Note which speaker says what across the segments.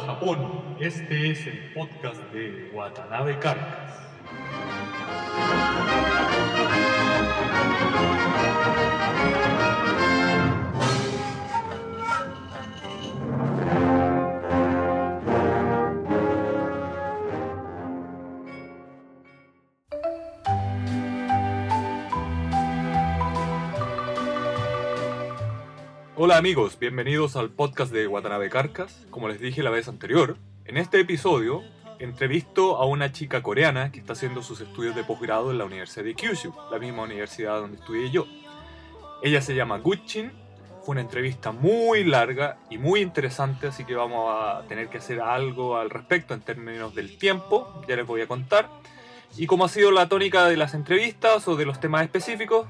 Speaker 1: Japón. Este es el podcast de Watanabe Carcas. Hola amigos, bienvenidos al podcast de Watanabe Carcas. Como les dije la vez anterior, en este episodio entrevisto a una chica coreana que está haciendo sus estudios de posgrado en la Universidad de Kyushu, la misma universidad donde estudié yo. Ella se llama Guchin. Fue una entrevista muy larga y muy interesante, así que vamos a tener que hacer algo al respecto en términos del tiempo, ya les voy a contar. Y como ha sido la tónica de las entrevistas o de los temas específicos,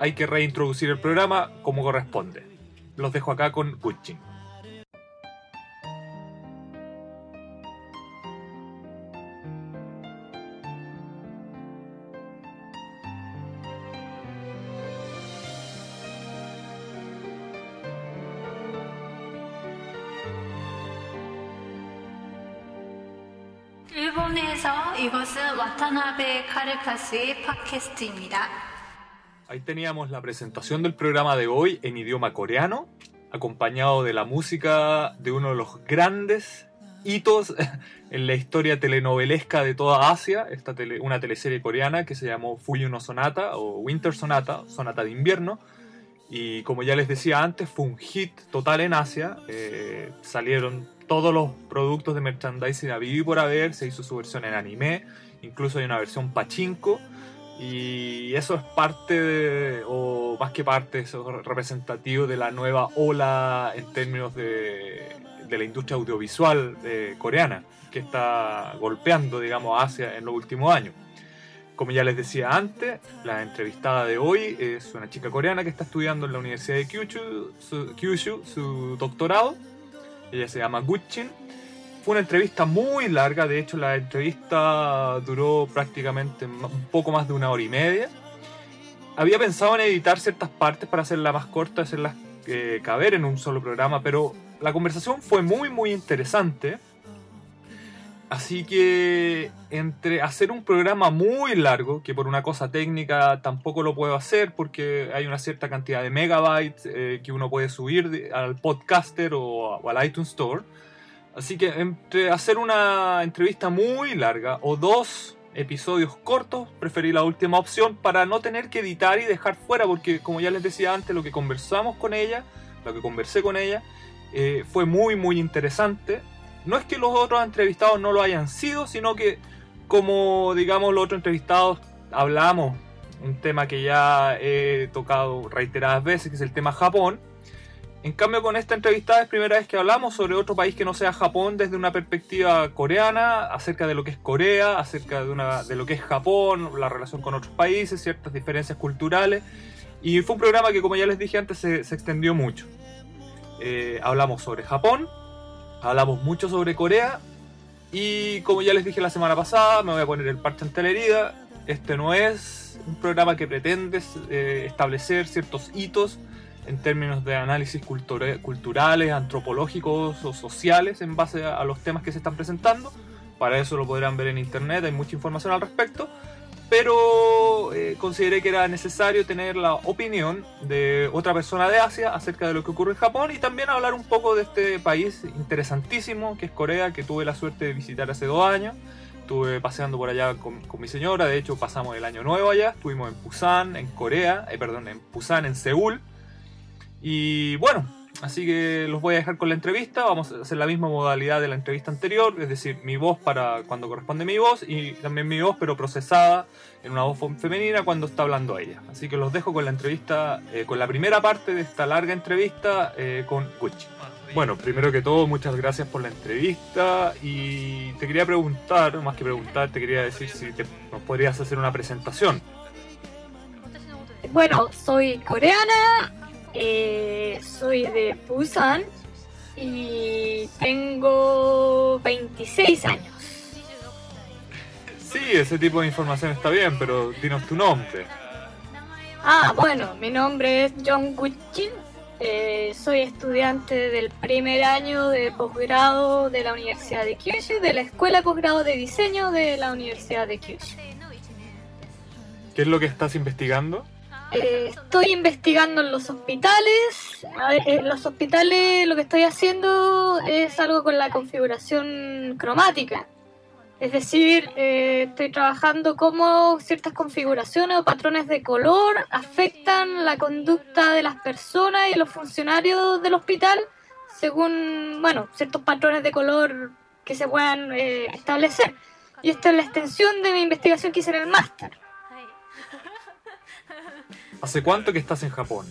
Speaker 1: hay que reintroducir el programa como corresponde los dejo acá con Gucci.
Speaker 2: 일본에서 이것은 와타나베 카르카스의 팟캐스트입니다.
Speaker 1: Ahí teníamos la presentación del programa de hoy en idioma coreano, acompañado de la música de uno de los grandes hitos en la historia telenovelesca de toda Asia, esta una teleserie coreana que se llamó Fuyu Sonata o Winter Sonata, Sonata de invierno. Y como ya les decía antes, fue un hit total en Asia. Eh, salieron todos los productos de merchandising a vivir por haber, se hizo su versión en anime, incluso hay una versión pachinko. Y eso es parte, o más que parte, eso es representativo de la nueva ola en términos de, de la industria audiovisual eh, coreana, que está golpeando, digamos, Asia en los últimos años. Como ya les decía antes, la entrevistada de hoy es una chica coreana que está estudiando en la Universidad de Kyushu su, Kyushu, su doctorado. Ella se llama Guchin fue una entrevista muy larga, de hecho la entrevista duró prácticamente un poco más de una hora y media. Había pensado en editar ciertas partes para hacerla más corta, hacerlas eh, caber en un solo programa, pero la conversación fue muy muy interesante. Así que entre hacer un programa muy largo, que por una cosa técnica tampoco lo puedo hacer porque hay una cierta cantidad de megabytes eh, que uno puede subir al podcaster o al iTunes Store, Así que entre hacer una entrevista muy larga o dos episodios cortos, preferí la última opción para no tener que editar y dejar fuera, porque como ya les decía antes, lo que conversamos con ella, lo que conversé con ella, eh, fue muy muy interesante. No es que los otros entrevistados no lo hayan sido, sino que como digamos los otros entrevistados hablamos un tema que ya he tocado reiteradas veces, que es el tema Japón, en cambio, con esta entrevista es primera vez que hablamos sobre otro país que no sea Japón desde una perspectiva coreana, acerca de lo que es Corea, acerca de, lo que es Japón, la relación con otros países, ciertas diferencias culturales. Y fue un programa que, como ya les dije antes, se, extendió mucho. Eh, hablamos sobre Japón, hablamos mucho sobre Corea, y como ya les dije la semana pasada, me voy a poner el parche ante la herida. Este no es un programa que pretende eh, establecer ciertos hitos en términos de análisis culturales, antropológicos o sociales en base a, los temas que se están presentando. Para eso lo podrán ver en internet, hay mucha información al respecto. Pero eh, consideré que era necesario tener la opinión de otra persona de Asia acerca de lo que ocurre en Japón y también hablar un poco de este país interesantísimo que es Corea, que tuve la suerte de visitar hace dos años. Estuve paseando por allá con, con mi señora, de hecho pasamos el año nuevo allá, estuvimos en Busan, en Corea, eh, perdón, en Busan, en Seúl y bueno, así que los voy a dejar con la entrevista. Vamos a hacer la misma modalidad de la entrevista anterior, es decir, mi voz para cuando corresponde mi voz y también mi voz, pero procesada en una voz femenina cuando está hablando ella. Así que los dejo con la entrevista, eh, con la primera parte de esta larga entrevista eh, con Gucci. Bueno, primero que todo, muchas gracias por la entrevista y te quería preguntar, más que preguntar, te quería decir si nos podrías hacer una presentación.
Speaker 3: Bueno, soy coreana, eh, soy de Busan y tengo 26 años.
Speaker 1: Sí, ese tipo de información está bien, pero dinos tu nombre.
Speaker 3: Ah, bueno, mi nombre es Jong Guchin. Eh, soy estudiante del primer año de posgrado de la Universidad de Kyushu, de la Escuela de Posgrado de Diseño de la Universidad de Kyushu.
Speaker 1: ¿Qué es lo que estás investigando?
Speaker 3: Eh, estoy investigando en los hospitales. En los hospitales lo que estoy haciendo es algo con la configuración cromática. Es decir, eh, estoy trabajando cómo ciertas configuraciones o patrones de color afectan la conducta de las personas y los funcionarios del hospital según, bueno, ciertos patrones de color que se puedan eh, establecer. Y esta es la extensión de mi investigación que hice en el máster.
Speaker 1: ¿Hace cuánto que estás en Japón?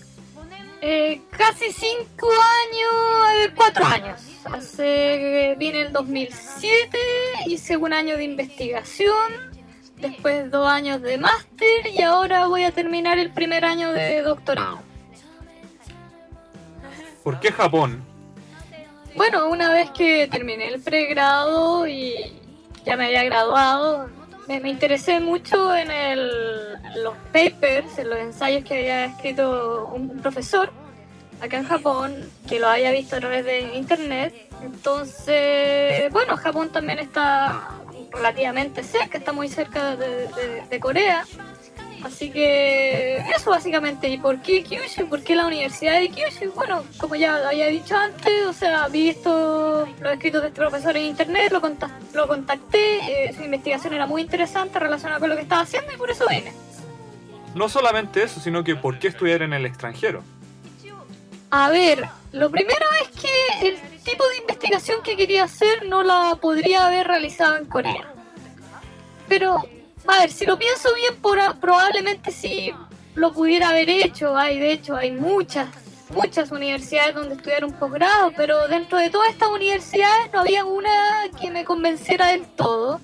Speaker 3: Eh, casi cinco años, eh, cuatro años. Hace, vine el 2007, hice un año de investigación, después dos años de máster y ahora voy a terminar el primer año de doctorado.
Speaker 1: ¿Por qué Japón?
Speaker 3: Bueno, una vez que terminé el pregrado y ya me había graduado, me, interesé mucho en el- los papers, en los ensayos que había escrito un, profesor acá en Japón, que lo había visto a través de internet. Entonces, bueno, Japón también está relativamente cerca, está muy cerca de Corea. Así que eso básicamente. ¿Y por qué Kyushu? ¿Por qué la Universidad de Kyushu? Bueno, como ya había dicho antes, o sea, vi esto, los escritos de este profesor en internet, lo, contac- lo contacté, eh, su investigación era muy interesante relacionada con lo que estaba haciendo y por eso vine.
Speaker 1: No solamente eso, sino que ¿por qué estudiar en el extranjero?
Speaker 3: A ver, lo primero es que el tipo de investigación que quería hacer no la podría haber realizado en Corea. Pero, a ver, si lo pienso bien, probablemente sí lo pudiera haber hecho. Hay, de hecho, hay muchas, muchas universidades donde estudiar un posgrado, pero dentro de todas estas universidades no había una que me convenciera del todo.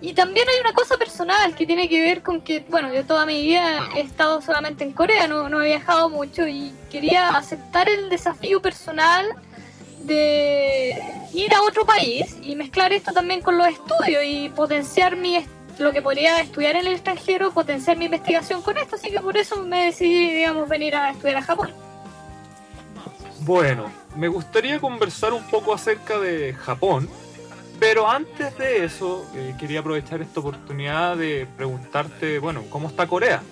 Speaker 3: Y también hay una cosa personal que tiene que ver con que, bueno, yo toda mi vida he estado solamente en Corea, no, no he viajado mucho y quería aceptar el desafío personal de ir a otro país y mezclar esto también con los estudios y potenciar mi est- lo que podría estudiar en el extranjero, potenciar mi investigación con esto, así que por eso me decidí, digamos, venir a estudiar a Japón.
Speaker 1: Bueno, me gustaría conversar un poco acerca de Japón, pero antes de eso eh, quería aprovechar esta oportunidad de preguntarte, bueno, ¿cómo está Corea?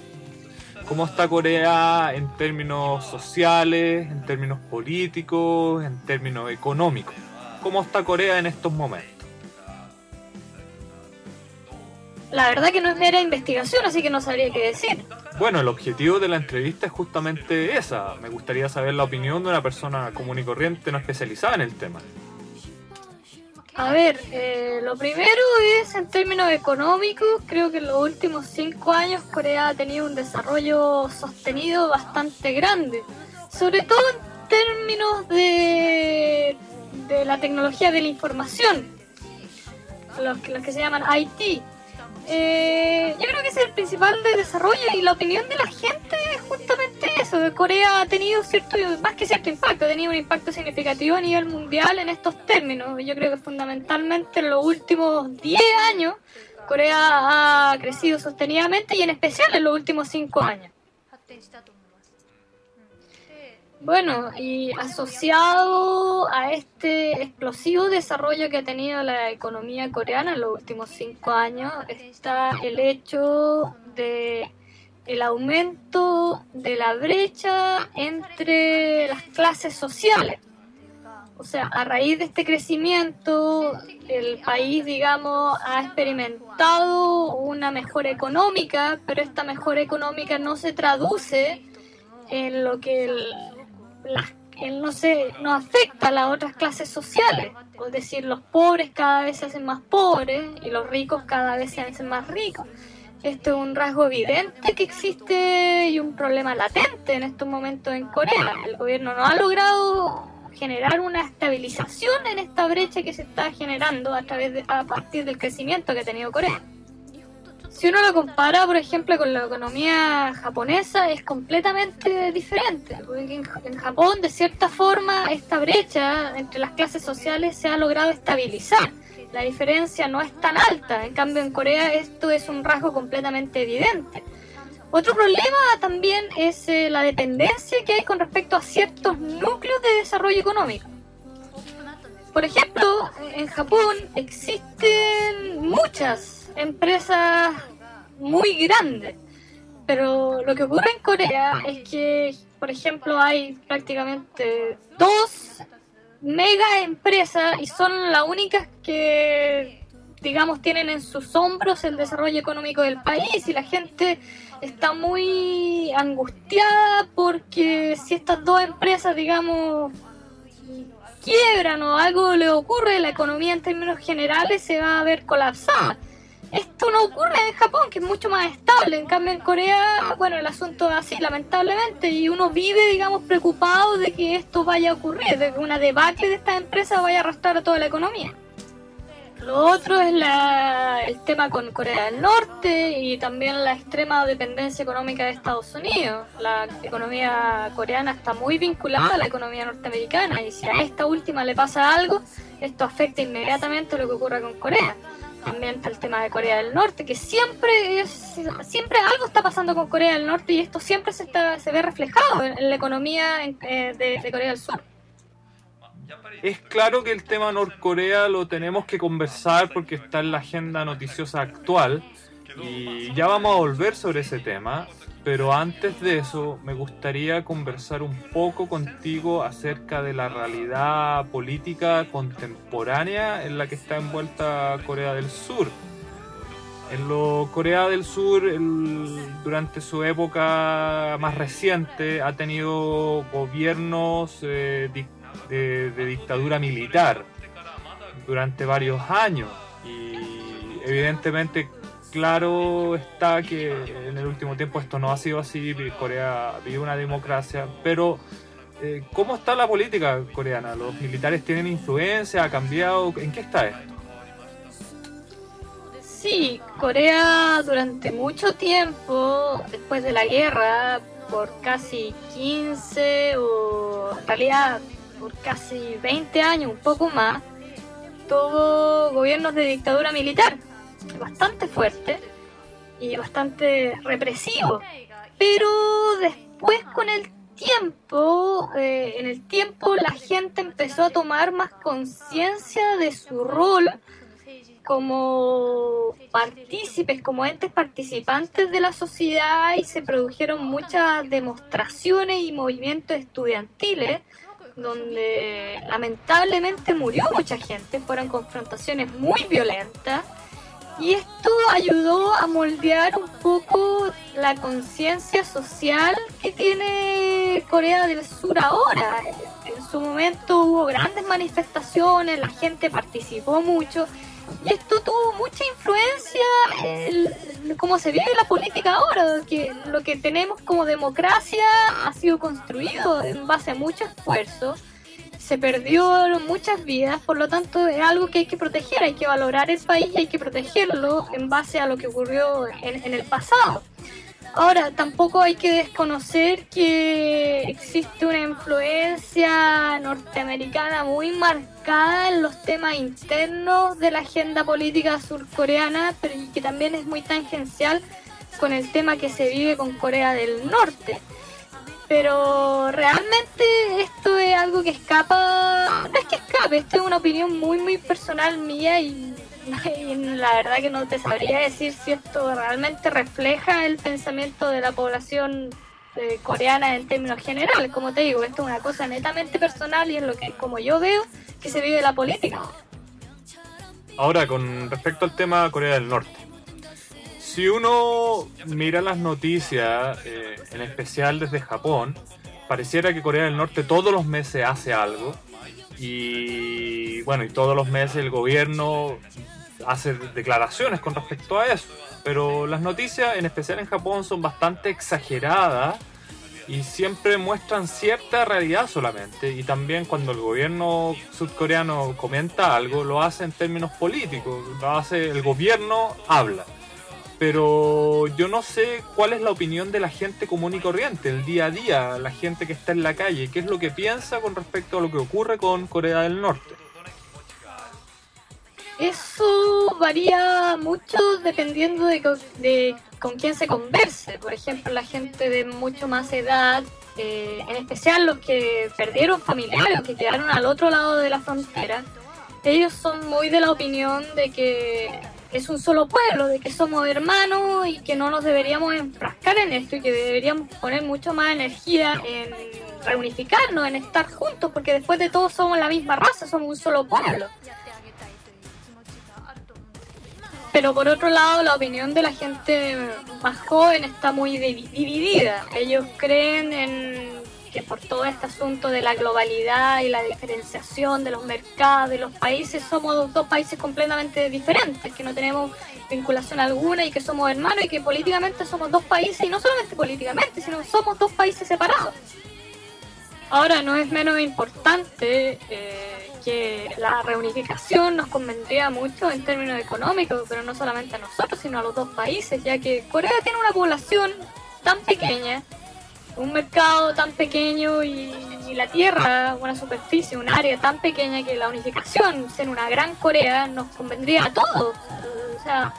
Speaker 1: ¿Cómo está Corea en términos sociales, en términos políticos, en términos económicos? ¿Cómo está Corea en estos momentos?
Speaker 3: La verdad que no es mera investigación, así que no sabría qué decir.
Speaker 1: Bueno, el objetivo de la entrevista es justamente esa. Me gustaría saber la opinión de una persona común y corriente no especializada en el tema.
Speaker 3: A ver, eh, lo primero es en términos económicos, creo que en los últimos cinco años Corea ha tenido un desarrollo sostenido bastante grande, sobre todo en términos de, de la tecnología de la información, los, los que se llaman IT. Eh, yo creo que ese es el principal de desarrollo y la opinión de la gente es justamente eso. que Corea ha tenido cierto, más que cierto impacto, ha tenido un impacto significativo a nivel mundial en estos términos. Yo creo que fundamentalmente en los últimos 10 años Corea ha crecido sostenidamente y en especial en los últimos 5 años. Bueno, y asociado a este explosivo desarrollo que ha tenido la economía coreana en los últimos cinco años está el hecho de el aumento de la brecha entre las clases sociales. O sea, a raíz de este crecimiento, el país, digamos, ha experimentado una mejora económica, pero esta mejora económica no se traduce en lo que el, el no se no afecta a las otras clases sociales. Es decir, los pobres cada vez se hacen más pobres y los ricos cada vez se hacen más ricos. Esto es un rasgo evidente que existe y un problema latente en estos momentos en Corea. El gobierno no ha logrado generar una estabilización en esta brecha que se está generando a través de, a partir del crecimiento que ha tenido Corea. Si uno lo compara, por ejemplo, con la economía japonesa, es completamente diferente. Porque en, Japón, de cierta forma, esta brecha entre las clases sociales se ha logrado estabilizar. La diferencia no es tan alta. En cambio, en Corea esto es un rasgo completamente evidente. Otro problema también es eh, la dependencia que hay con respecto a ciertos núcleos de desarrollo económico. Por ejemplo, en Japón existen muchas empresas muy grandes, pero lo que ocurre en Corea es que, por ejemplo, hay prácticamente dos mega empresas y son las únicas que, digamos, tienen en sus hombros el desarrollo económico del país y la gente está muy angustiada porque si estas dos empresas, digamos, quiebran o algo le ocurre, la economía en términos generales se va a ver colapsada. Esto no ocurre en Japón, que es mucho más estable. En cambio, en Corea, bueno, el asunto es así, lamentablemente, y uno vive, digamos, preocupado de que esto vaya a ocurrir, de que una debacle de estas empresas vaya a arrastrar a toda la economía. Lo otro es la, el tema con Corea del Norte y también la extrema dependencia económica de Estados Unidos. La economía coreana está muy vinculada a la economía norteamericana y si a esta última le pasa algo, esto afecta inmediatamente lo que ocurra con Corea. También está el tema de Corea del Norte, que siempre siempre algo está pasando con Corea del Norte y esto siempre se, está, se ve reflejado en, la economía eh, de Corea del Sur.
Speaker 1: Es claro que el tema Norcorea lo tenemos que conversar porque está en la agenda noticiosa actual y ya vamos a volver sobre ese tema, pero antes de eso me gustaría conversar un poco contigo acerca de la realidad política contemporánea en la que está envuelta Corea del Sur. En lo Corea del Sur, durante su época más reciente, ha tenido gobiernos eh, de, dictadura militar durante varios años y evidentemente claro está que en el último tiempo esto no ha sido así, Corea vive una democracia, pero eh, ¿cómo está la política coreana? ¿Los militares tienen influencia? ¿Ha cambiado? ¿En qué está esto?
Speaker 3: Sí, Corea durante mucho tiempo, después de la guerra, por casi 15 o en realidad por casi 20 años, un poco más, tuvo gobiernos de dictadura militar, bastante fuerte y bastante represivo. Pero después con el tiempo, eh, en el tiempo la gente empezó a tomar más conciencia de su rol como partícipes, como entes participantes de la sociedad y se produjeron muchas demostraciones y movimientos estudiantiles donde lamentablemente murió mucha gente, fueron confrontaciones muy violentas y esto ayudó a moldear un poco la conciencia social que tiene Corea del Sur ahora. En su momento hubo grandes manifestaciones, la gente participó mucho y esto tuvo mucha influencia en cómo se vive la política ahora, que lo que tenemos como democracia ha sido construido en base a mucho esfuerzo. Se perdió muchas vidas, por lo tanto es algo que hay que proteger, hay que valorar el país y hay que protegerlo en base a lo que ocurrió en el pasado. Ahora, tampoco hay que desconocer que existe una influencia norteamericana muy marcada en los temas internos de la agenda política surcoreana, pero que también es muy tangencial con el tema que se vive con Corea del Norte. Pero realmente esto es algo que escapa, no es que escape, esto es una opinión muy muy personal mía y la verdad que no te sabría decir si esto realmente refleja el pensamiento de la población eh, coreana en términos generales. Como te digo, esto es una cosa netamente personal y es lo que, como yo veo, que se vive la política.
Speaker 1: Ahora, con respecto al tema Corea del Norte. Si uno mira las noticias, eh, en especial desde Japón, pareciera que Corea del Norte todos los meses hace algo y bueno, y todos los meses el gobierno hace declaraciones con respecto a eso. Pero las noticias, en especial en Japón, son bastante exageradas y siempre muestran cierta realidad solamente. Y también cuando el gobierno surcoreano comenta algo, lo hace en términos políticos. Lo hace, el gobierno habla. Pero yo no sé cuál es la opinión de la gente común y corriente, el día a día, la gente que está en la calle, qué es lo que piensa con respecto a lo que ocurre con Corea del Norte.
Speaker 3: Eso varía mucho dependiendo de, con quién se converse. Por ejemplo, la gente de mucho más edad, eh, en especial los que perdieron familiares, que quedaron al otro lado de la frontera, ellos son muy de la opinión de que es un solo pueblo, de que somos hermanos y que no nos deberíamos enfrascar en esto y que deberíamos poner mucho más energía en reunificarnos, en estar juntos, porque después de todo somos la misma raza, somos un solo pueblo. Pero por otro lado, la opinión de la gente más joven está muy dividida. Ellos creen en que por todo este asunto de la globalidad y la diferenciación de los mercados, de los países, somos dos países completamente diferentes, que no tenemos vinculación alguna y que somos hermanos y que políticamente somos dos países, y no solamente políticamente, sino somos dos países separados. Ahora, no es menos importante eh, que la reunificación nos convendría mucho en términos económicos, pero no solamente a nosotros, sino a los dos países, ya que Corea tiene una población tan pequeña, un mercado tan pequeño y, la tierra, una superficie, un área tan pequeña que la unificación, en una gran Corea, nos convendría a todos. O sea,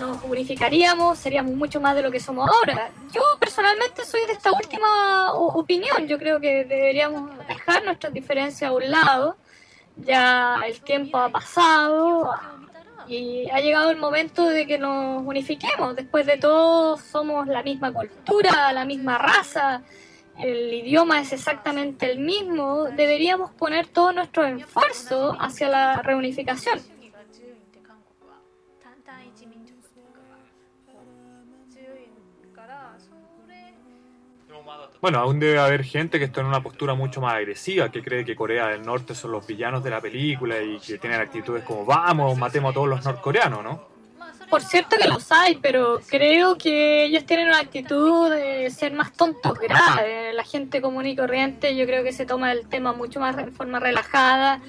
Speaker 3: nos unificaríamos, seríamos mucho más de lo que somos ahora. Yo personalmente soy de esta última opinión. Yo creo que deberíamos dejar nuestras diferencias a un lado. Ya el tiempo ha pasado y ha llegado el momento de que nos unifiquemos. Después de todo, somos la misma cultura, la misma raza. El idioma es exactamente el mismo. Deberíamos poner todo nuestro esfuerzo hacia la reunificación.
Speaker 1: Bueno, aún debe haber gente que está en una postura mucho más agresiva, que cree que Corea del Norte son los villanos de la película y que tienen actitudes como vamos, matemos a todos los norcoreanos, ¿no?
Speaker 3: Por cierto que los hay, pero creo que ellos tienen una actitud de ser más tontos graves. La gente común y corriente yo creo que se toma el tema mucho más de forma relajada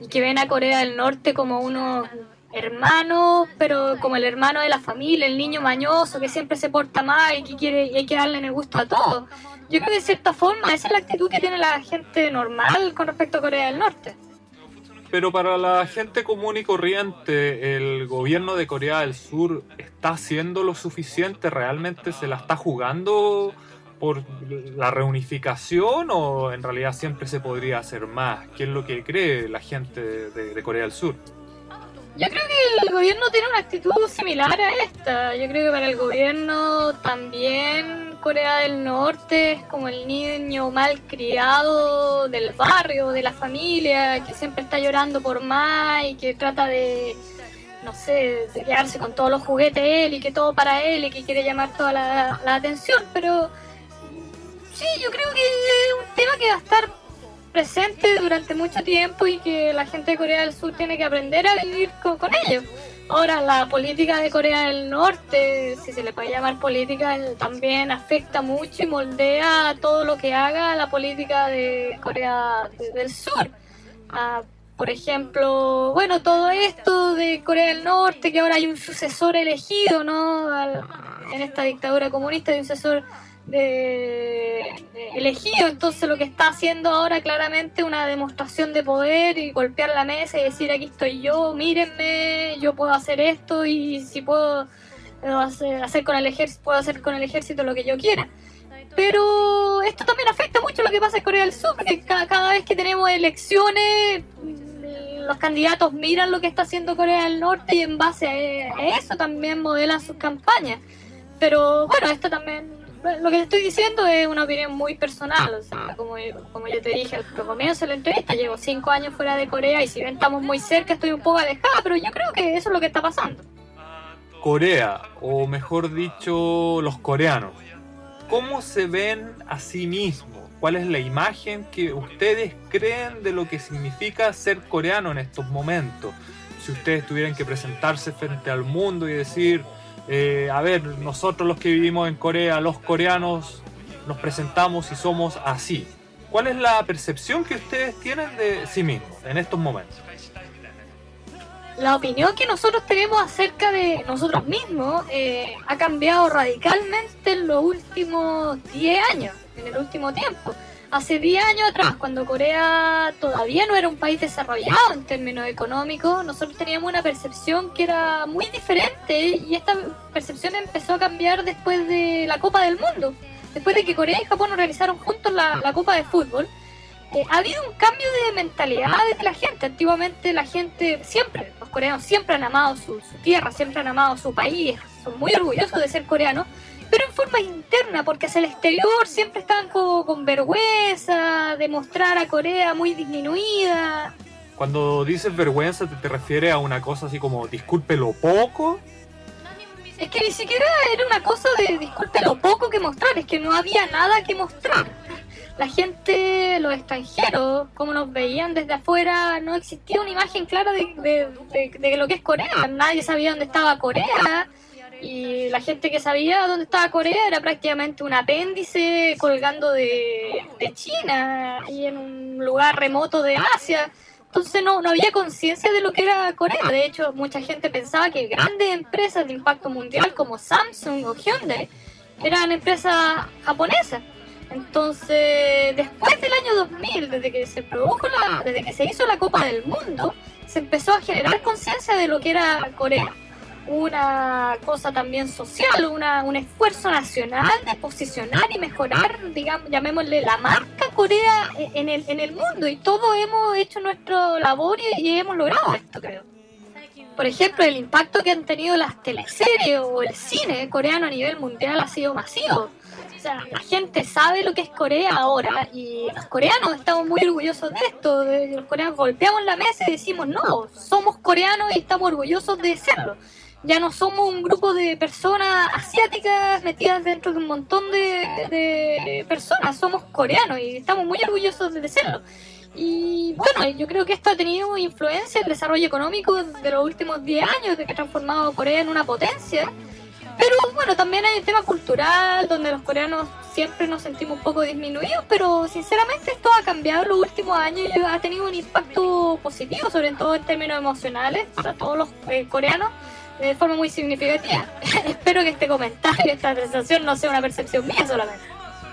Speaker 3: y que ven a Corea del Norte como unos hermano, pero como el hermano de la familia, el niño mañoso que siempre se porta mal y que quiere y hay que darle el gusto a todo. Yo creo que de cierta forma esa es la actitud que tiene la gente normal con respecto a Corea del Norte.
Speaker 1: Pero para la gente común y corriente, ¿el gobierno de Corea del Sur está haciendo lo suficiente? ¿Realmente se la está jugando por la reunificación o en realidad siempre se podría hacer más? ¿Qué es lo que cree la gente de Corea del Sur?
Speaker 3: Yo creo que el gobierno tiene una actitud similar a esta. Yo creo que para el gobierno también Corea del Norte es como el niño mal criado del barrio, de la familia, que siempre está llorando por más y que trata de, no sé, de quedarse con todos los juguetes él y que todo para él y que quiere llamar toda la, atención. Pero sí, yo creo que es un tema que va a estar presente durante mucho tiempo y que la gente de Corea del Sur tiene que aprender a vivir con, ellos. Ahora, la política de Corea del Norte, si se le puede llamar política, también afecta mucho y moldea todo lo que haga la política de Corea del Sur. Ah, por ejemplo, bueno, todo esto de Corea del Norte, que ahora hay un sucesor elegido, ¿no? en esta dictadura comunista hay un sucesor de, elegido. Entonces lo que está haciendo ahora claramente una demostración de poder y golpear la mesa y decir aquí estoy yo, mírenme, yo puedo hacer esto y si puedo hacer, con el ejército, puedo hacer con el ejército lo que yo quiera. Pero esto también afecta mucho lo que pasa en Corea del Sur, porque cada, vez que tenemos elecciones, los candidatos miran lo que está haciendo Corea del Norte y en base a eso también modelan sus campañas. Pero bueno, esto también lo que te estoy diciendo es una opinión muy personal. O sea, como, como yo te dije al comienzo de la entrevista, llevo cinco años fuera de Corea y si bien estamos muy cerca, estoy un poco alejada, pero yo creo que eso es lo que está pasando.
Speaker 1: Corea, o mejor dicho, los coreanos, ¿cómo se ven a sí mismos? ¿Cuál es la imagen que ustedes creen de lo que significa ser coreano en estos momentos? Si ustedes tuvieran que presentarse frente al mundo y decir, eh, a ver, nosotros los que vivimos en Corea, los coreanos, nos presentamos y somos así. ¿Cuál es la percepción que ustedes tienen de sí mismos en estos momentos?
Speaker 3: La opinión que nosotros tenemos acerca de nosotros mismos eh, ha cambiado radicalmente en los últimos 10 años, en el último tiempo. Hace 10 años atrás, cuando Corea todavía no era un país desarrollado en términos económicos, nosotros teníamos una percepción que era muy diferente y esta percepción empezó a cambiar después de la Copa del Mundo. Después de que Corea y Japón organizaron juntos la, la Copa de Fútbol, eh, ha habido un cambio de mentalidad de la gente. Antiguamente la gente, siempre, los coreanos siempre han amado su, su tierra, siempre han amado su país, son muy orgullosos de ser coreanos pero en forma interna, porque hacia el exterior siempre están con, con vergüenza de mostrar a Corea muy disminuida.
Speaker 1: Cuando dices vergüenza, ¿te, te refieres a una cosa así como disculpe lo poco?
Speaker 3: Es que ni siquiera era una cosa de disculpe lo poco que mostrar, es que no había nada que mostrar. La gente, los extranjeros, como nos veían desde afuera, no existía una imagen clara de, de, de- de lo que es Corea. Nadie sabía dónde estaba Corea. Y la gente que sabía dónde estaba Corea era prácticamente un apéndice colgando de, de China y en un lugar remoto de Asia. Entonces no, no había conciencia de lo que era Corea. De hecho, mucha gente pensaba que grandes empresas de impacto mundial como Samsung o Hyundai eran empresas japonesas. Entonces, después del año 2000, desde que se produjo la, desde que se hizo la Copa del Mundo, se empezó a generar conciencia de lo que era Corea. Una cosa también social, una, un esfuerzo nacional de posicionar y mejorar, digamos, llamémosle la marca Corea en el, en el mundo. Y todos hemos hecho nuestra labor y, y hemos logrado esto, creo. Por ejemplo, el impacto que han tenido las teleseries o el cine coreano a nivel mundial ha sido masivo. O sea, la gente sabe lo que es Corea ahora y los coreanos estamos muy orgullosos de esto. De- Los coreanos golpeamos la mesa y decimos, no, somos coreanos y estamos orgullosos de serlo. Ya no somos un grupo de personas asiáticas metidas dentro de un montón de, de personas, somos coreanos y estamos muy orgullosos de serlo. Y bueno, yo creo que esto ha tenido influencia en el desarrollo económico de los últimos 10 años, de que ha transformado a Corea en una potencia. Pero bueno, también hay un tema cultural donde los coreanos siempre nos sentimos un poco disminuidos, pero sinceramente esto ha cambiado en los últimos años y ha tenido un impacto positivo, sobre todo en términos emocionales, para todos los eh, coreanos de forma muy significativa. Espero que este comentario, esta apreciación no sea una percepción mía solamente.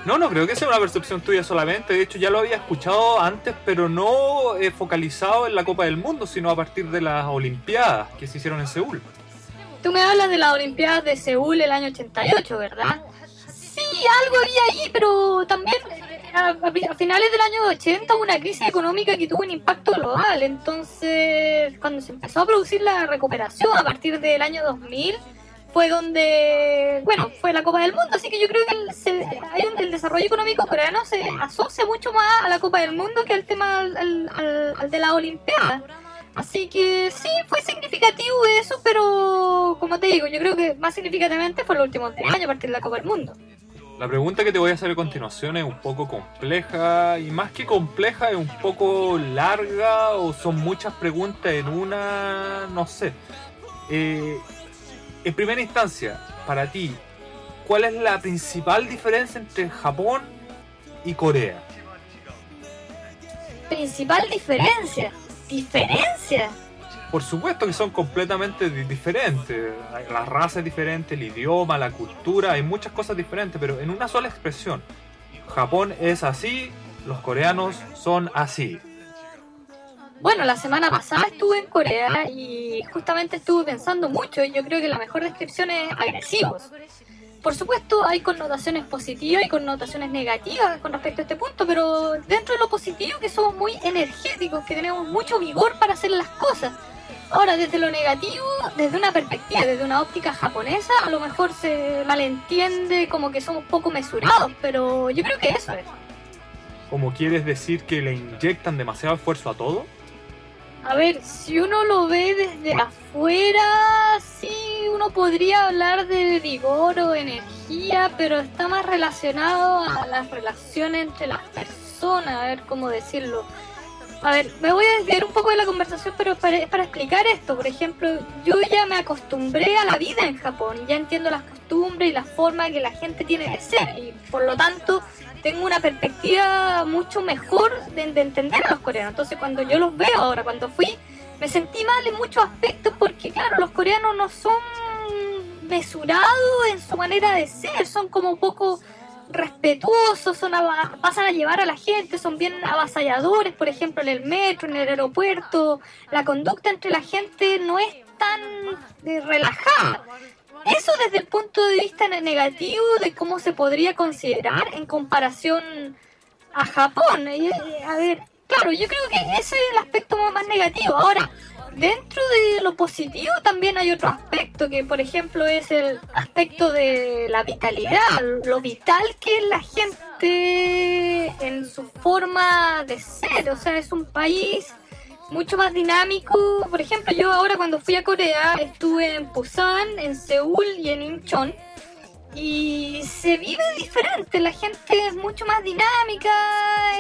Speaker 1: No, no creo que sea una percepción tuya solamente. De hecho, ya lo había escuchado antes, pero no eh, focalizado en la Copa del Mundo, sino a partir de las Olimpiadas que se hicieron en Seúl.
Speaker 3: Tú me hablas de las Olimpiadas de Seúl el año 88, ¿verdad? Sí, algo había ahí, pero también a, finales del año 80 hubo una crisis económica que tuvo un impacto global. Entonces, cuando se empezó a producir la recuperación a partir del año 2000, fue donde, bueno, fue la Copa del Mundo. Así que yo creo que el, se- hay un- el desarrollo económico coreano se asocia mucho más a la Copa del Mundo que al tema al- al de la Olimpiada. Así que sí, fue significativo eso, pero como te digo, yo creo que más significativamente fue los últimos 10 años a partir de la Copa del Mundo.
Speaker 1: La pregunta que te voy a hacer a continuación es un poco compleja y más que compleja es un poco larga o son muchas preguntas en una, no sé. Eh, en primera instancia, para ti, ¿cuál es la principal diferencia entre Japón y Corea?
Speaker 3: Principal diferencia. ¿Diferencia?
Speaker 1: Por supuesto que son completamente di- diferentes. La raza es diferente, el idioma, la cultura, hay muchas cosas diferentes, pero en una sola expresión. Japón es así, los coreanos son así.
Speaker 3: Bueno, la semana pasada estuve en Corea y justamente estuve pensando mucho y yo creo que la mejor descripción es agresivos. Por supuesto hay connotaciones positivas y connotaciones negativas con respecto a este punto, pero dentro de lo positivo que somos muy energéticos, que tenemos mucho vigor para hacer las cosas. Ahora, desde lo negativo, desde una perspectiva, desde una óptica japonesa, a lo mejor se malentiende como que somos poco mesurados, pero yo creo que eso es.
Speaker 1: Como quieres decir que le inyectan demasiado esfuerzo a todo?
Speaker 3: A ver, si uno lo ve desde afuera, sí, uno podría hablar de vigor o energía, pero está más relacionado a las relaciones entre las personas, a ver cómo decirlo. A ver, me voy a desviar un poco de la conversación, pero para, para explicar esto, por ejemplo, yo ya me acostumbré a la vida en Japón, ya entiendo las costumbres y la forma que la gente tiene de ser, y por lo tanto tengo una perspectiva mucho mejor de, de entender a los coreanos. Entonces, cuando yo los veo ahora, cuando fui, me sentí mal en muchos aspectos porque, claro, los coreanos no son mesurados en su manera de ser, son como poco respetuosos, son pasan a llevar a la gente, son bien avasalladores, por ejemplo, en el metro, en el aeropuerto. La conducta entre la gente no es tan eh, relajada. Eso desde el punto de vista negativo de cómo se podría considerar en comparación a Japón. Eh, a ver, claro, yo creo que ese es el aspecto más negativo. Ahora, dentro de lo positivo también hay otro aspecto que, por ejemplo, es el aspecto de la vitalidad, lo vital que es la gente en su forma de ser. O sea, es un país mucho más dinámico. Por ejemplo, yo ahora cuando fui a Corea estuve en Busan, en Seúl y en Incheon. Y se vive diferente, la gente es mucho más dinámica,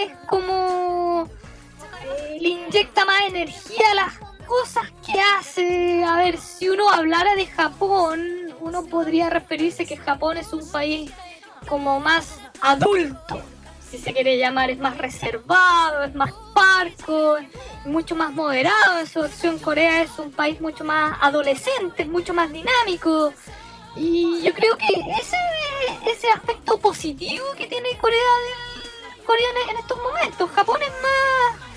Speaker 3: es como eh, le inyecta más energía a las cosas que hace. A ver, si uno hablara de Japón, uno podría referirse que Japón es un país como más adulto, si se quiere llamar, es más reservado, es más parco, mucho más moderado. En su opción, Corea es un país mucho más adolescente, mucho más dinámico. Y yo creo que ese ese aspecto positivo que tiene Corea del, Corea en estos momentos. Japón es más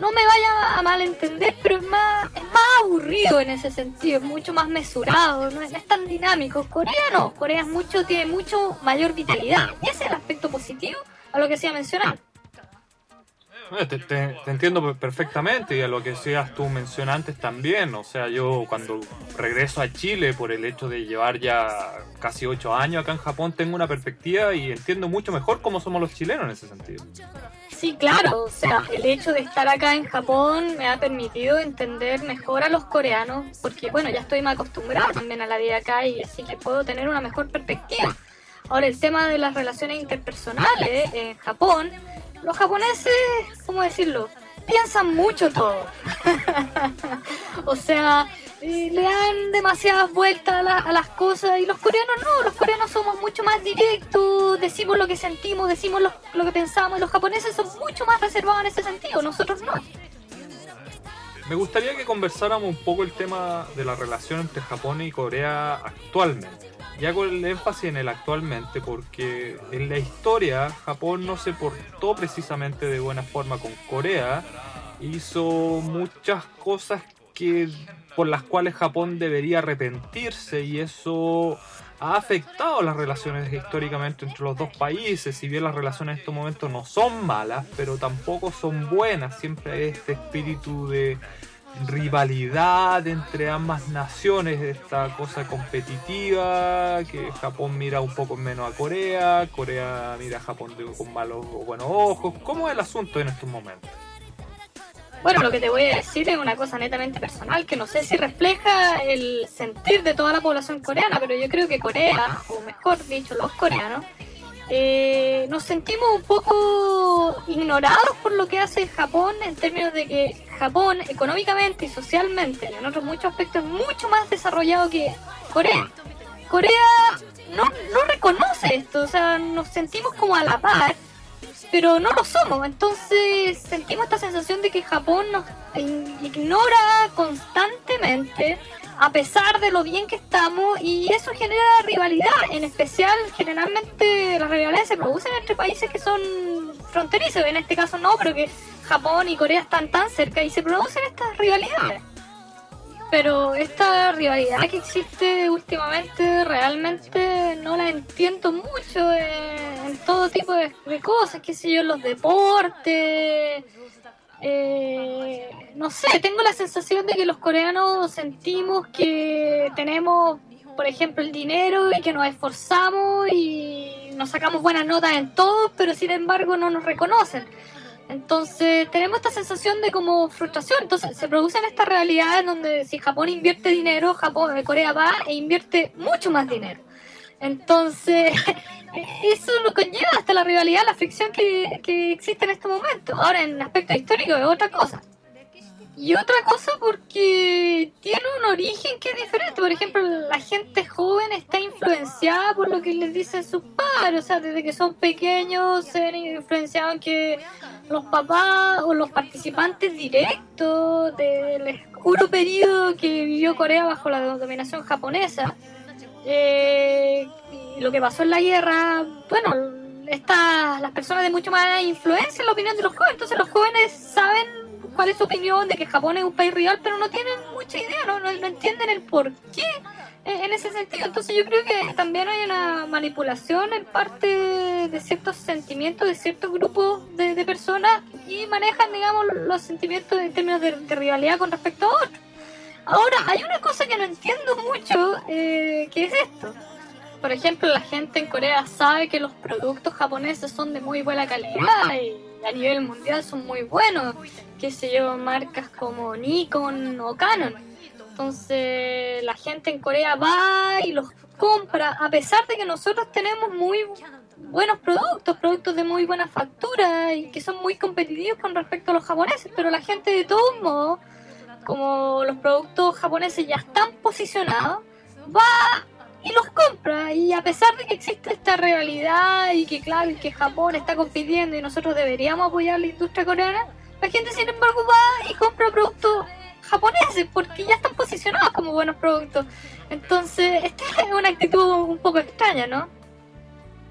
Speaker 3: no me vaya a malentender, pero es más, es más aburrido en ese sentido, es mucho más mesurado, no es, tan dinámico. Corea no, Corea es mucho, tiene mucho mayor vitalidad. Ese es el aspecto positivo a lo que se.
Speaker 1: Eh, te, te, entiendo perfectamente y a lo que seas tú mencionantes también. O sea, yo cuando regreso a Chile por el hecho de llevar ya casi ocho años acá en Japón, tengo una perspectiva y entiendo mucho mejor cómo somos los chilenos en ese sentido.
Speaker 3: Sí, claro, o sea, el hecho de estar acá en Japón me ha permitido entender mejor a los coreanos, porque bueno, ya estoy más acostumbrada también a la vida acá y así que puedo tener una mejor perspectiva. Ahora, el tema de las relaciones interpersonales en Japón, los japoneses, ¿cómo decirlo? Piensan mucho todo. o sea, le dan demasiadas vueltas a, las cosas y los coreanos no, los coreanos somos mucho más directos, decimos lo que sentimos, decimos lo, que pensamos y los japoneses son mucho más reservados en ese sentido, nosotros no.
Speaker 1: Me gustaría que conversáramos un poco el tema de la relación entre Japón y Corea actualmente. Y hago el énfasis en el actualmente porque en la historia Japón no se portó precisamente de buena forma con Corea. Hizo muchas cosas que por las cuales Japón debería arrepentirse y eso ha afectado las relaciones históricamente entre los dos países. Si bien las relaciones en estos momentos no son malas, pero tampoco son buenas. Siempre hay este espíritu de rivalidad entre ambas naciones, esta cosa competitiva, que Japón mira un poco menos a Corea, Corea mira a Japón con malos o buenos ojos. ¿Cómo es el asunto en estos momentos?
Speaker 3: Bueno, lo que te voy a decir es una cosa netamente personal que no sé si refleja el sentir de toda la población coreana, pero yo creo que Corea, o mejor dicho, los coreanos, eh, nos sentimos un poco ignorados por lo que hace Japón en términos de que Japón económicamente y socialmente en otros muchos aspectos es mucho más desarrollado que Corea. Corea no, no reconoce esto, o sea, nos sentimos como a la par pero no lo somos. Entonces sentimos esta sensación de que Japón nos ignora constantemente a pesar de lo bien que estamos y eso genera rivalidad. En especial, generalmente las rivalidades se producen entre países que son fronterizos. En este caso no, pero que Japón y Corea están tan cerca y se producen estas rivalidades. Pero esta rivalidad que existe últimamente realmente no la entiendo mucho en, todo tipo de, cosas, qué sé yo, los deportes. Eh, no sé, tengo la sensación de que los coreanos sentimos que tenemos, por ejemplo, el dinero y que nos esforzamos y nos sacamos buenas notas en todo, pero sin embargo no nos reconocen. Entonces tenemos esta sensación de como frustración. Entonces se producen estas realidades donde si Japón invierte dinero, Japón, eh, Corea va e invierte mucho más dinero. Entonces eso lo conlleva hasta la rivalidad, la fricción que, que existe en este momento. Ahora en aspecto histórico es otra cosa. Y otra cosa porque tiene un origen que es diferente. Por ejemplo, la gente joven está influenciada por lo que les dicen sus padres. O sea, desde que son pequeños se ven influenciados en que los papás o los participantes directos del oscuro periodo que vivió Corea bajo la dominación japonesa. Eh, lo que pasó en la guerra, bueno, estas las personas de mucho más influencia en la opinión de los jóvenes. Entonces los jóvenes saben cuál es su opinión de que Japón es un país rival, pero no tienen mucha idea, no, no, entienden el por qué en ese sentido. Entonces yo creo que también hay una manipulación en parte de ciertos sentimientos de ciertos grupos de, personas y manejan, digamos, los sentimientos en términos de, rivalidad con respecto a otros. Ahora, hay una cosa que no entiendo mucho, eh, que es esto. Por ejemplo, la gente en Corea sabe que los productos japoneses son de muy buena calidad y a nivel mundial son muy buenos. Qué sé yo, marcas como Nikon o Canon. Entonces, la gente en Corea va y los compra, a pesar de que nosotros tenemos muy buenos productos, productos de muy buena factura y que son muy competitivos con respecto a los japoneses, pero la gente de todos modos, como los productos japoneses ya están posicionados, va y los compra. Y a pesar de que existe esta realidad y que claro, que Japón está compitiendo y nosotros deberíamos apoyar la industria coreana, la gente sin embargo va y compra productos japoneses porque ya están posicionados como buenos productos. Entonces, esta es una actitud un poco extraña, ¿no?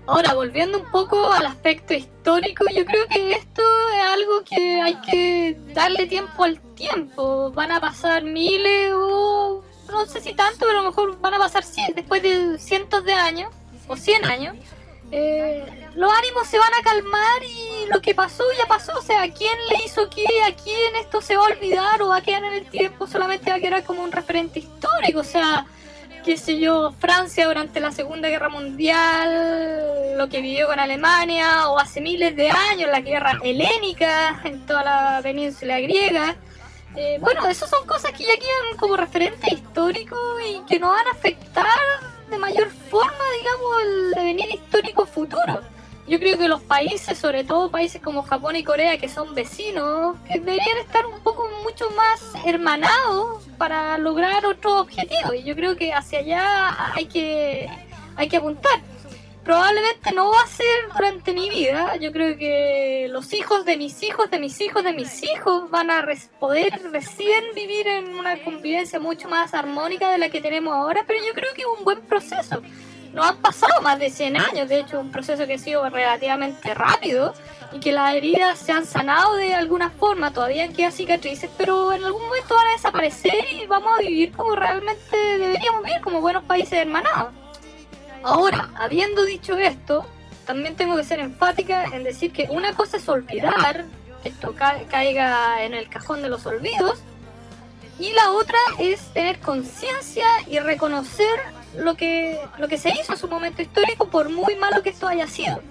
Speaker 3: Ahora, volviendo un poco al aspecto histórico, yo creo que esto es algo que hay que darle tiempo al tiempo. Van a pasar miles o no sé si tanto, pero a lo mejor van a pasar después de cientos de años o cien años. Eh, los ánimos se van a calmar y lo que pasó ya pasó. O sea, ¿a quién le hizo qué? ¿A quién esto se va a olvidar o va a quedar en el tiempo? Solamente va a quedar como un referente histórico. O sea, qué sé yo, Francia durante la Segunda Guerra Mundial, lo que vivió con Alemania, o hace miles de años la guerra helénica en toda la península griega. Eh, bueno, esas son cosas que ya quedan como referente histórico y que no van a afectar de mayor forma, digamos, el devenir histórico futuro. Yo creo que los países, sobre todo países como Japón y Corea, que son vecinos, que deberían estar un poco mucho más hermanados para lograr otros objetivos. Y yo creo que hacia allá hay que, hay que apuntar probablemente no va a ser durante mi vida. Yo creo que los hijos de mis hijos, de mis hijos, de mis hijos van a poder recién vivir en una convivencia mucho más armónica de la que tenemos ahora, pero yo creo que es un buen proceso. No han pasado más de 100 años, de hecho, un proceso que ha sido relativamente rápido y que las heridas se han sanado de alguna forma, todavía quedan cicatrices, pero en algún momento van a desaparecer y vamos a vivir como realmente deberíamos vivir, como buenos países hermanados. Ahora, habiendo dicho esto, también tengo que ser enfática en decir que una cosa es olvidar, esto caiga en el cajón de los olvidos, y la otra es tener conciencia y reconocer lo que, lo que se hizo en su momento histórico, por muy malo que esto haya sido.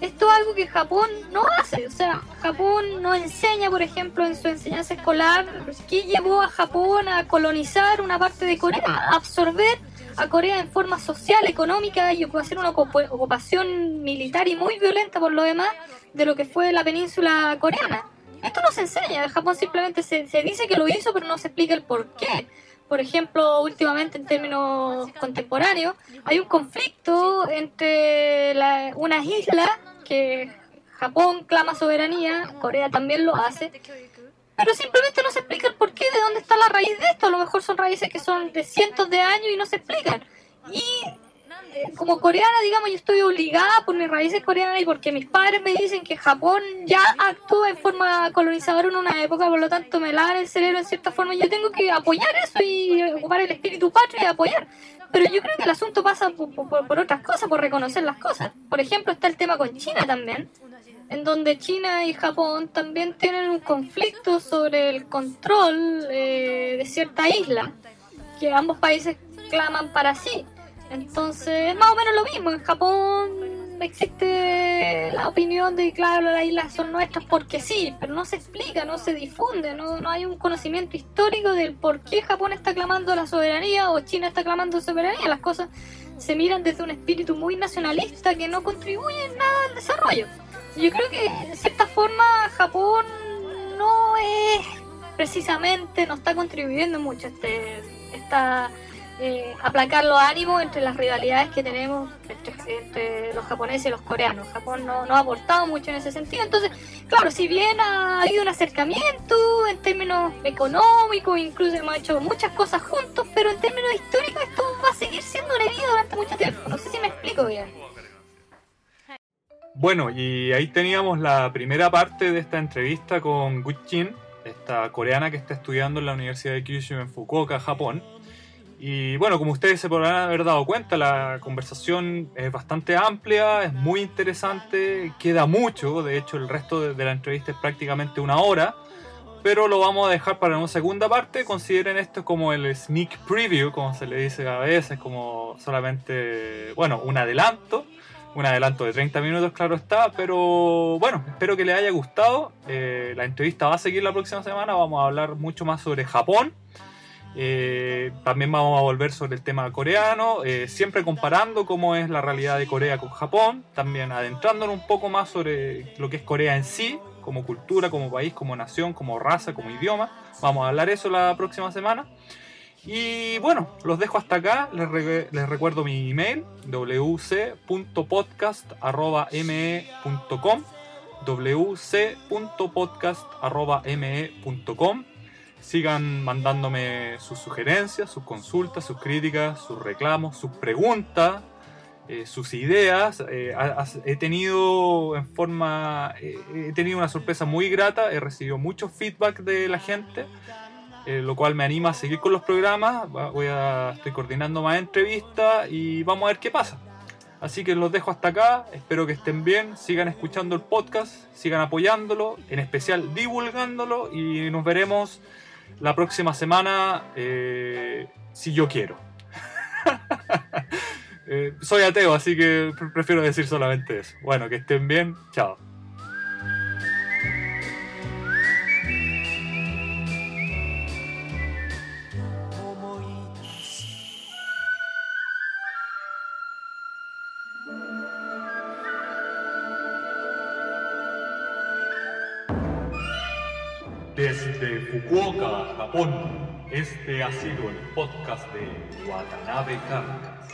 Speaker 3: Esto es algo que Japón no hace, o sea, Japón no enseña, por ejemplo, en su enseñanza escolar, qué llevó a Japón a colonizar una parte de Corea, a absorber a Corea en forma social, económica y hacer una ocupación militar y muy violenta por lo demás de lo que fue la península coreana. Esto no se enseña, en Japón simplemente se, se dice que lo hizo, pero no se explica el por qué. Por ejemplo, últimamente en términos contemporáneos, hay un conflicto entre la, unas islas que Japón clama soberanía, Corea también lo hace, pero simplemente no se explica el por qué, de dónde está la raíz de esto. A lo mejor son raíces que son de cientos de años y no se explican. Y como coreana, digamos, yo estoy obligada por mis raíces coreanas y porque mis padres me dicen que Japón ya actuó en forma colonizadora en una época, por lo tanto me lavan el cerebro en cierta forma. Yo tengo que apoyar eso y ocupar el espíritu patrio y apoyar. Pero yo creo que el asunto pasa por, por otras cosas, por reconocer las cosas. Por ejemplo, está el tema con China también en donde China y Japón también tienen un conflicto sobre el control eh, de cierta isla, que ambos países claman para sí. Entonces, más o menos lo mismo. En Japón existe la opinión de claro, las islas son nuestras porque sí, pero no se explica, no se difunde, no, no hay un conocimiento histórico del por qué Japón está clamando la soberanía o China está clamando soberanía. Las cosas se miran desde un espíritu muy nacionalista que no contribuye en nada al desarrollo. Yo creo que de cierta forma Japón no es precisamente, no está contribuyendo mucho este, esta eh, aplacar los ánimos entre las rivalidades que tenemos entre, los japoneses y los coreanos. Japón no, no, ha aportado mucho en ese sentido. Entonces, claro, si bien ha habido un acercamiento en términos económicos, incluso hemos hecho muchas cosas juntos, pero en términos históricos esto va a seguir siendo una durante mucho tiempo. No sé si me explico bien.
Speaker 1: Bueno, y ahí teníamos la primera parte de esta entrevista con Guchin, esta coreana que está estudiando en la Universidad de Kyushu en Fukuoka, Japón. Y bueno, como ustedes se podrán haber dado cuenta, la conversación es bastante amplia, es muy interesante, queda mucho, de hecho el resto de, la entrevista es prácticamente una hora, pero lo vamos a dejar para una segunda parte. Consideren esto como el sneak preview, como se le dice a veces, como solamente, bueno, un adelanto un adelanto de 30 minutos, claro está, pero bueno, espero que les haya gustado. Eh, la entrevista va a seguir la próxima semana, vamos a hablar mucho más sobre Japón. Eh, también vamos a volver sobre el tema coreano, eh, siempre comparando cómo es la realidad de Corea con Japón, también adentrándonos un poco más sobre lo que es Corea en sí, como cultura, como país, como nación, como raza, como idioma. Vamos a hablar eso la próxima semana. Y bueno, los dejo hasta acá. Les, les recuerdo mi email wc.podcast.me.com wc.podcast.me.com Sigan mandándome sus sugerencias, sus consultas, sus críticas, sus reclamos, sus preguntas, eh, sus ideas. Eh, he tenido en forma, eh, he tenido una sorpresa muy grata. He recibido mucho feedback de la gente lo cual me anima a seguir con los programas. Voy a, estoy coordinando más entrevistas y vamos a ver qué pasa. Así que los dejo hasta acá, espero que estén bien, sigan escuchando el podcast, sigan apoyándolo, en especial divulgándolo y nos veremos la próxima semana eh, si yo quiero. Eh, soy ateo, así que pre- prefiero decir solamente eso. Bueno, que estén bien, chao. Fukuoka, Japón. Este ha sido el podcast de Watanabe Carcas.